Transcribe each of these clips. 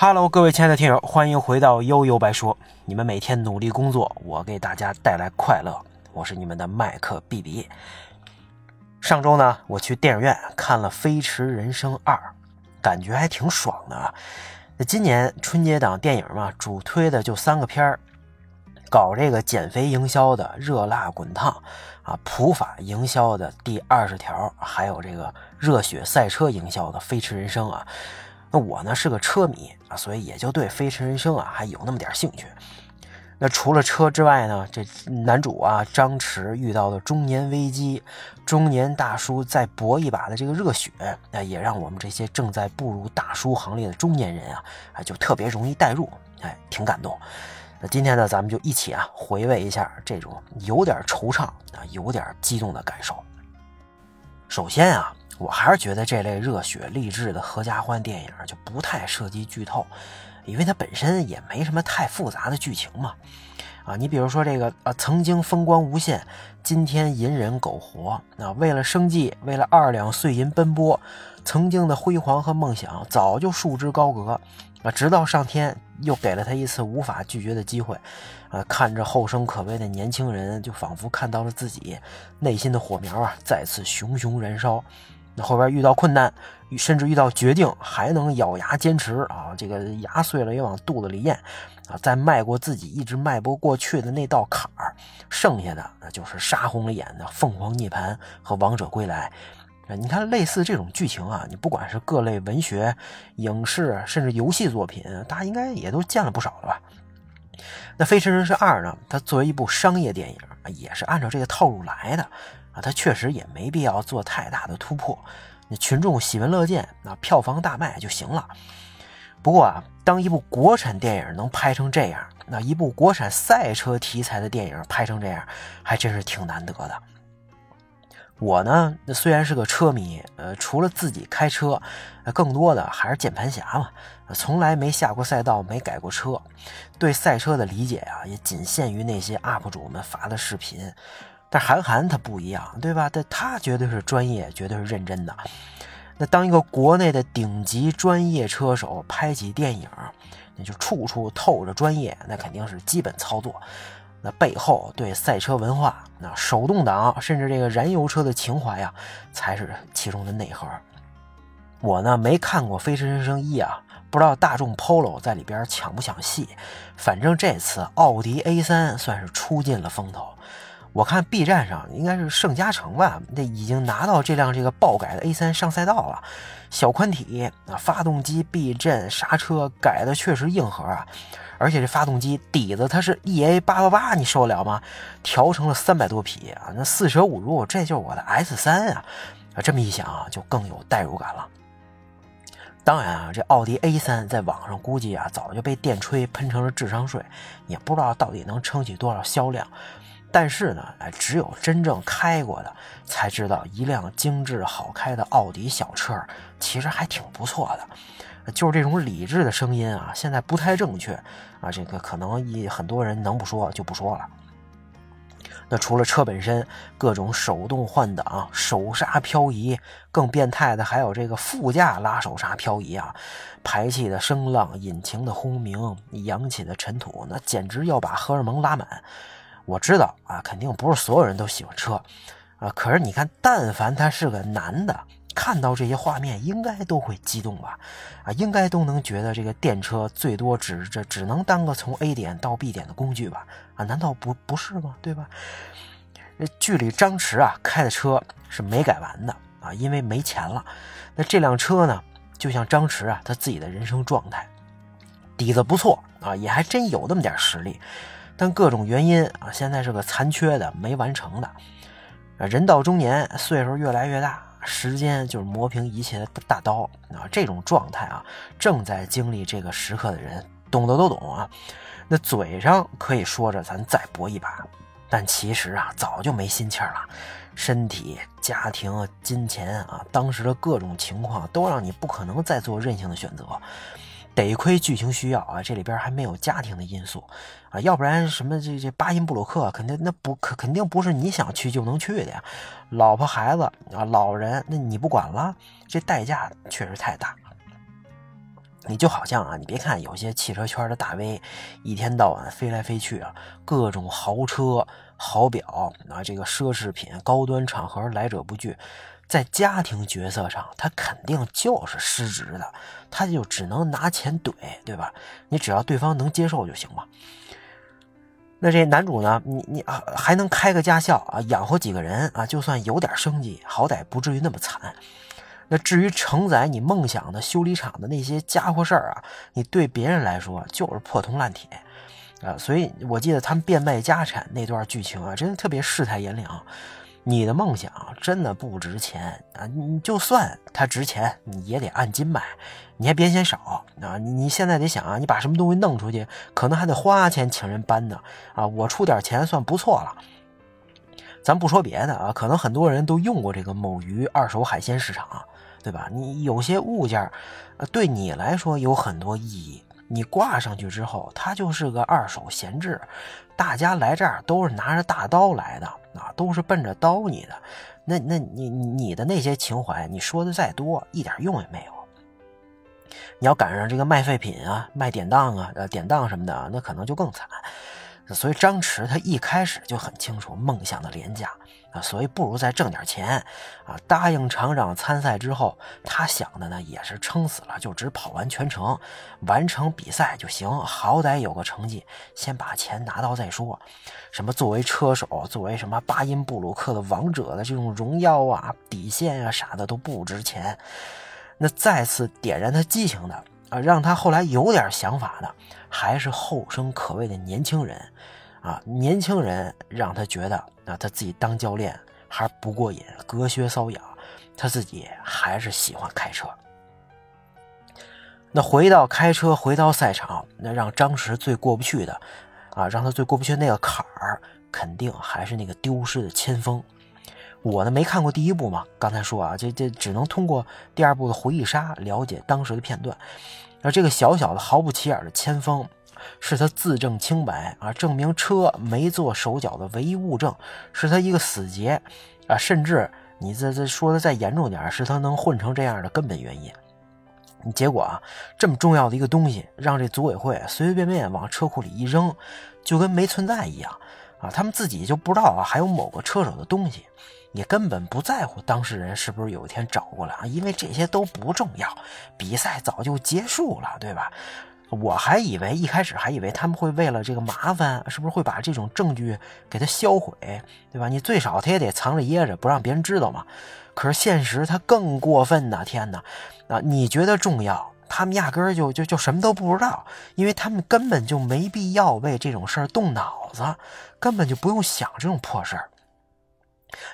Hello，各位亲爱的听友，欢迎回到悠悠白说。你们每天努力工作，我给大家带来快乐。我是你们的麦克毕比。上周呢，我去电影院看了《飞驰人生二》，感觉还挺爽的。那今年春节档电影嘛，主推的就三个片儿：搞这个减肥营销的《热辣滚烫》，啊，普法营销的《第二十条》，还有这个热血赛车营销的《飞驰人生》啊。那我呢是个车迷啊，所以也就对《飞驰人生》啊还有那么点兴趣。那除了车之外呢，这男主啊张弛遇到的中年危机，中年大叔再搏一把的这个热血，那也让我们这些正在步入大叔行列的中年人啊，啊就特别容易代入，哎，挺感动。那今天呢，咱们就一起啊回味一下这种有点惆怅啊、有点激动的感受。首先啊。我还是觉得这类热血励志的合家欢电影就不太涉及剧透，因为它本身也没什么太复杂的剧情嘛。啊，你比如说这个啊，曾经风光无限，今天隐忍苟活，啊，为了生计，为了二两碎银奔波，曾经的辉煌和梦想早就束之高阁，啊，直到上天又给了他一次无法拒绝的机会，啊，看着后生可畏的年轻人，就仿佛看到了自己内心的火苗啊，再次熊熊燃烧。后边遇到困难，甚至遇到绝境，还能咬牙坚持啊！这个牙碎了也往肚子里咽啊！再迈过自己一直迈不过去的那道坎儿，剩下的那就是杀红了眼的凤凰涅槃和王者归来。你看，类似这种剧情啊，你不管是各类文学、影视，甚至游戏作品，大家应该也都见了不少了吧？那《飞驰人生二》呢？它作为一部商业电影，也是按照这个套路来的。他确实也没必要做太大的突破，那群众喜闻乐见，那票房大卖就行了。不过啊，当一部国产电影能拍成这样，那一部国产赛车题材的电影拍成这样，还真是挺难得的。我呢，虽然是个车迷，呃，除了自己开车，更多的还是键盘侠嘛，从来没下过赛道，没改过车，对赛车的理解啊，也仅限于那些 UP 主们发的视频。但韩寒他不一样，对吧？他他绝对是专业，绝对是认真的。那当一个国内的顶级专业车手拍起电影，那就处处透着专业，那肯定是基本操作。那背后对赛车文化、那手动挡，甚至这个燃油车的情怀呀，才是其中的内核。我呢没看过《飞驰人生一》啊，不知道大众 Polo 在里边抢不抢戏。反正这次奥迪 A3 算是出尽了风头。我看 B 站上应该是盛嘉诚吧，那已经拿到这辆这个爆改的 A3 上赛道了，小宽体啊，发动机、避震、刹车改的确实硬核啊，而且这发动机底子它是 EA 八八八，你受得了吗？调成了三百多匹啊，那四舍五入，这就是我的 S3 啊，啊，这么一想啊，就更有代入感了。当然啊，这奥迪 A3 在网上估计啊，早就被电吹喷成了智商税，也不知道到底能撑起多少销量。但是呢，哎，只有真正开过的才知道，一辆精致好开的奥迪小车其实还挺不错的。就是这种理智的声音啊，现在不太正确啊，这个可能一很多人能不说就不说了。那除了车本身，各种手动换挡、手刹漂移，更变态的还有这个副驾拉手刹漂移啊，排气的声浪、引擎的轰鸣、扬起的尘土，那简直要把荷尔蒙拉满。我知道啊，肯定不是所有人都喜欢车，啊，可是你看，但凡他是个男的，看到这些画面，应该都会激动吧？啊，应该都能觉得这个电车最多只这只能当个从 A 点到 B 点的工具吧？啊，难道不不是吗？对吧？这剧里张弛啊开的车是没改完的啊，因为没钱了。那这辆车呢，就像张弛啊他自己的人生状态，底子不错啊，也还真有那么点实力。但各种原因啊，现在是个残缺的、没完成的。人到中年，岁数越来越大，时间就是磨平一切的大刀啊！这种状态啊，正在经历这个时刻的人，懂的都懂啊。那嘴上可以说着咱再搏一把，但其实啊，早就没心气儿了。身体、家庭、金钱啊，当时的各种情况都让你不可能再做任性的选择。得亏剧情需要啊，这里边还没有家庭的因素啊，要不然什么这这巴音布鲁克肯定那不肯肯定不是你想去就能去的呀，老婆孩子啊，老人那你不管了，这代价确实太大。你就好像啊，你别看有些汽车圈的大 V，一天到晚飞来飞去啊，各种豪车、好表啊，这个奢侈品、高端场合来者不拒，在家庭角色上，他肯定就是失职的，他就只能拿钱怼，对吧？你只要对方能接受就行嘛。那这男主呢，你你啊还能开个驾校啊，养活几个人啊，就算有点生计，好歹不至于那么惨。那至于承载你梦想的修理厂的那些家伙事儿啊，你对别人来说就是破铜烂铁，啊，所以我记得他们变卖家产那段剧情啊，真的特别世态炎凉。你的梦想真的不值钱啊，你就算它值钱，你也得按斤买，你还别嫌少啊。你现在得想啊，你把什么东西弄出去，可能还得花钱请人搬呢啊，我出点钱算不错了。咱不说别的啊，可能很多人都用过这个某鱼二手海鲜市场。对吧？你有些物件，对你来说有很多意义。你挂上去之后，它就是个二手闲置。大家来这儿都是拿着大刀来的啊，都是奔着刀你的。那那你你的那些情怀，你说的再多，一点用也没有。你要赶上这个卖废品啊、卖典当啊、呃典当什么的，那可能就更惨。所以张弛他一开始就很清楚梦想的廉价，所以不如再挣点钱啊。答应厂长参赛之后，他想的呢也是撑死了就只跑完全程，完成比赛就行，好歹有个成绩，先把钱拿到再说。什么作为车手，作为什么巴音布鲁克的王者的这种荣耀啊、底线啊啥的都不值钱。那再次点燃他激情的啊，让他后来有点想法的。还是后生可畏的年轻人，啊，年轻人让他觉得啊，他自己当教练还不过瘾，隔靴搔痒，他自己还是喜欢开车。那回到开车，回到赛场，那让张弛最过不去的，啊，让他最过不去那个坎儿，肯定还是那个丢失的千锋。我呢没看过第一部嘛，刚才说啊，这这只能通过第二部的回忆杀了解当时的片段。而这个小小的、毫不起眼的千锋，是他自证清白啊，证明车没做手脚的唯一物证，是他一个死结啊，甚至你这这说的再严重点，是他能混成这样的根本原因。结果啊，这么重要的一个东西，让这组委会随随便便往车库里一扔，就跟没存在一样啊，他们自己就不知道啊，还有某个车手的东西。也根本不在乎当事人是不是有一天找过来啊，因为这些都不重要，比赛早就结束了，对吧？我还以为一开始还以为他们会为了这个麻烦，是不是会把这种证据给他销毁，对吧？你最少他也得藏着掖着，不让别人知道嘛。可是现实他更过分呐！天哪，啊，你觉得重要，他们压根儿就就就什么都不知道，因为他们根本就没必要为这种事儿动脑子，根本就不用想这种破事儿。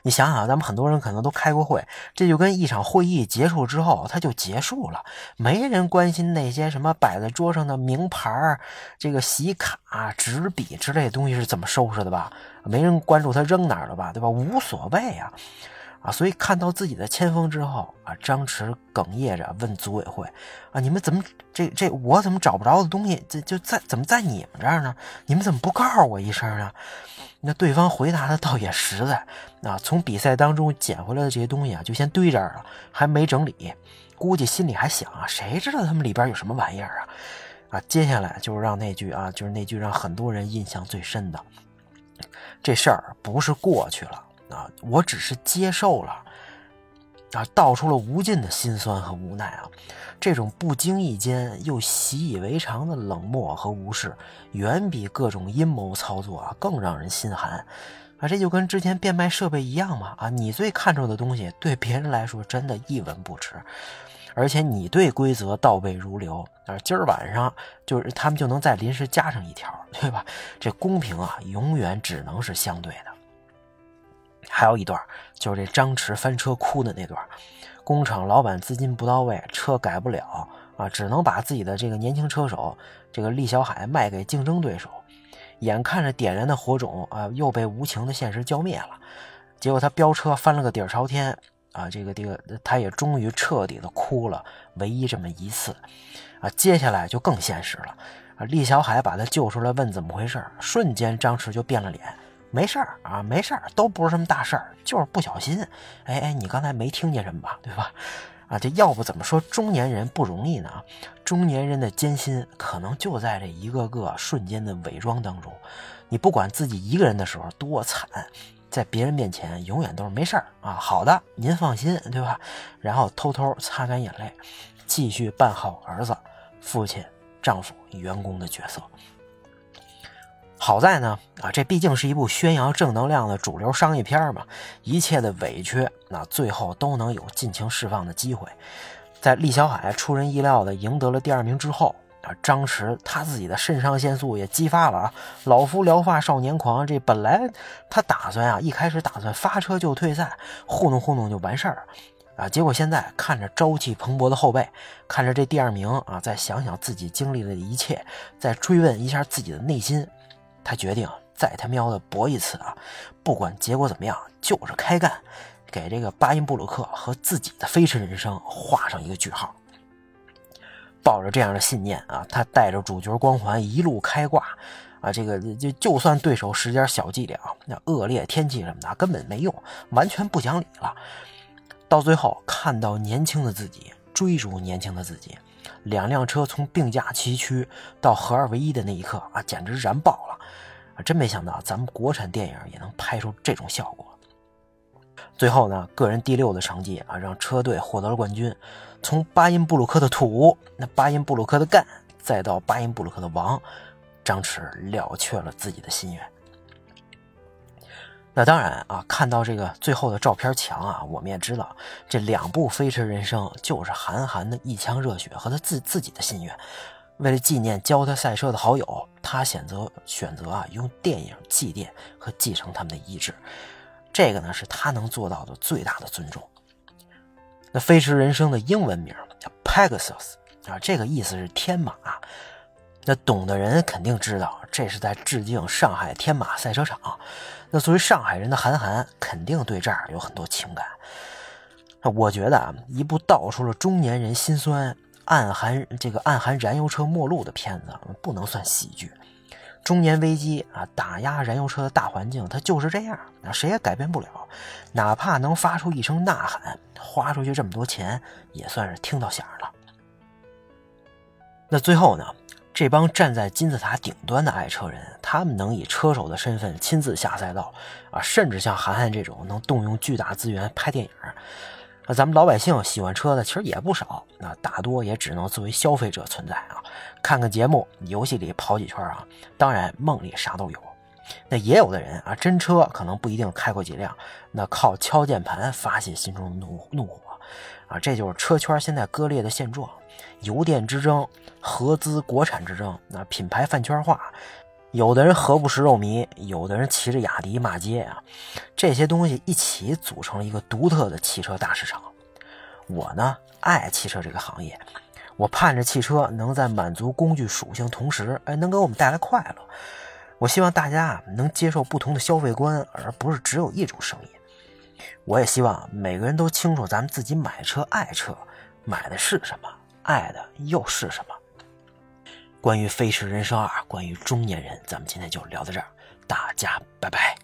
你想想，咱们很多人可能都开过会，这就跟一场会议结束之后，它就结束了，没人关心那些什么摆在桌上的名牌、这个洗卡、纸笔之类的东西是怎么收拾的吧？没人关注它扔哪儿了吧？对吧？无所谓啊，啊！所以看到自己的签封之后啊，张弛哽咽着问组委会：啊，你们怎么这这我怎么找不着的东西，这就在怎么在你们这儿呢？你们怎么不告诉我一声呢？那对方回答的倒也实在，啊，从比赛当中捡回来的这些东西啊，就先堆这儿了，还没整理，估计心里还想啊，谁知道他们里边有什么玩意儿啊？啊，接下来就是让那句啊，就是那句让很多人印象最深的，这事儿不是过去了啊，我只是接受了。啊，道出了无尽的心酸和无奈啊！这种不经意间又习以为常的冷漠和无视，远比各种阴谋操作啊更让人心寒啊！这就跟之前变卖设备一样嘛啊！你最看重的东西，对别人来说真的一文不值，而且你对规则倒背如流啊！今儿晚上就是他们就能再临时加上一条，对吧？这公平啊，永远只能是相对的。还有一段，就是这张弛翻车哭的那段。工厂老板资金不到位，车改不了啊，只能把自己的这个年轻车手这个厉小海卖给竞争对手。眼看着点燃的火种啊，又被无情的现实浇灭了。结果他飙车翻了个底儿朝天啊，这个这个他也终于彻底的哭了，唯一这么一次啊。接下来就更现实了啊，厉小海把他救出来，问怎么回事，瞬间张弛就变了脸。没事儿啊，没事儿，都不是什么大事儿，就是不小心。哎哎，你刚才没听见什么吧？对吧？啊，这要不怎么说中年人不容易呢？中年人的艰辛可能就在这一个个瞬间的伪装当中。你不管自己一个人的时候多惨，在别人面前永远都是没事儿啊。好的，您放心，对吧？然后偷偷擦干眼泪，继续扮好儿子、父亲、丈夫、员工的角色。好在呢，啊，这毕竟是一部宣扬正能量的主流商业片嘛，一切的委屈，那最后都能有尽情释放的机会。在厉小海出人意料的赢得了第二名之后，啊，张弛他自己的肾上腺素也激发了啊，老夫聊发少年狂，这本来他打算啊，一开始打算发车就退赛，糊弄糊弄就完事儿啊，结果现在看着朝气蓬勃的后辈，看着这第二名啊，再想想自己经历的一切，再追问一下自己的内心。他决定再他喵的搏一次啊！不管结果怎么样，就是开干，给这个巴音布鲁克和自己的飞驰人生画上一个句号。抱着这样的信念啊，他带着主角光环一路开挂啊！这个就就算对手使点小伎俩，那恶劣天气什么的根本没用，完全不讲理了。到最后看到年轻的自己追逐年轻的自己，两辆车从并驾齐驱到合二为一的那一刻啊，简直燃爆了！啊，真没想到咱们国产电影也能拍出这种效果。最后呢，个人第六的成绩啊，让车队获得了冠军。从巴音布鲁克的土，那巴音布鲁克的干，再到巴音布鲁克的王，张弛了却了自己的心愿。那当然啊，看到这个最后的照片墙啊，我们也知道这两部《飞驰人生》就是韩寒的一腔热血和他自自己的心愿。为了纪念教他赛车的好友，他选择选择啊，用电影祭奠和继承他们的遗志。这个呢，是他能做到的最大的尊重。那飞驰人生的英文名叫 Pegasus 啊，这个意思是天马。那懂的人肯定知道，这是在致敬上海天马赛车场。那作为上海人的韩寒，肯定对这儿有很多情感。我觉得啊，一部道出了中年人心酸。暗含这个暗含燃油车末路的片子不能算喜剧，中年危机啊，打压燃油车的大环境，它就是这样，啊，谁也改变不了。哪怕能发出一声呐喊，花出去这么多钱，也算是听到响了。那最后呢，这帮站在金字塔顶端的爱车人，他们能以车手的身份亲自下赛道啊，甚至像韩寒这种能动用巨大资源拍电影。那咱们老百姓喜欢车的其实也不少，那大多也只能作为消费者存在啊，看看节目，游戏里跑几圈啊，当然梦里啥都有。那也有的人啊，真车可能不一定开过几辆，那靠敲键盘发泄心中的怒怒火啊，这就是车圈现在割裂的现状，油电之争、合资国产之争，那品牌饭圈化。有的人何不食肉糜，有的人骑着雅迪骂街啊，这些东西一起组成了一个独特的汽车大市场。我呢爱汽车这个行业，我盼着汽车能在满足工具属性同时，哎，能给我们带来快乐。我希望大家能接受不同的消费观，而不是只有一种声音。我也希望每个人都清楚，咱们自己买车爱车，买的是什么，爱的又是什么。关于《飞驰人生二》，关于中年人，咱们今天就聊到这儿，大家拜拜。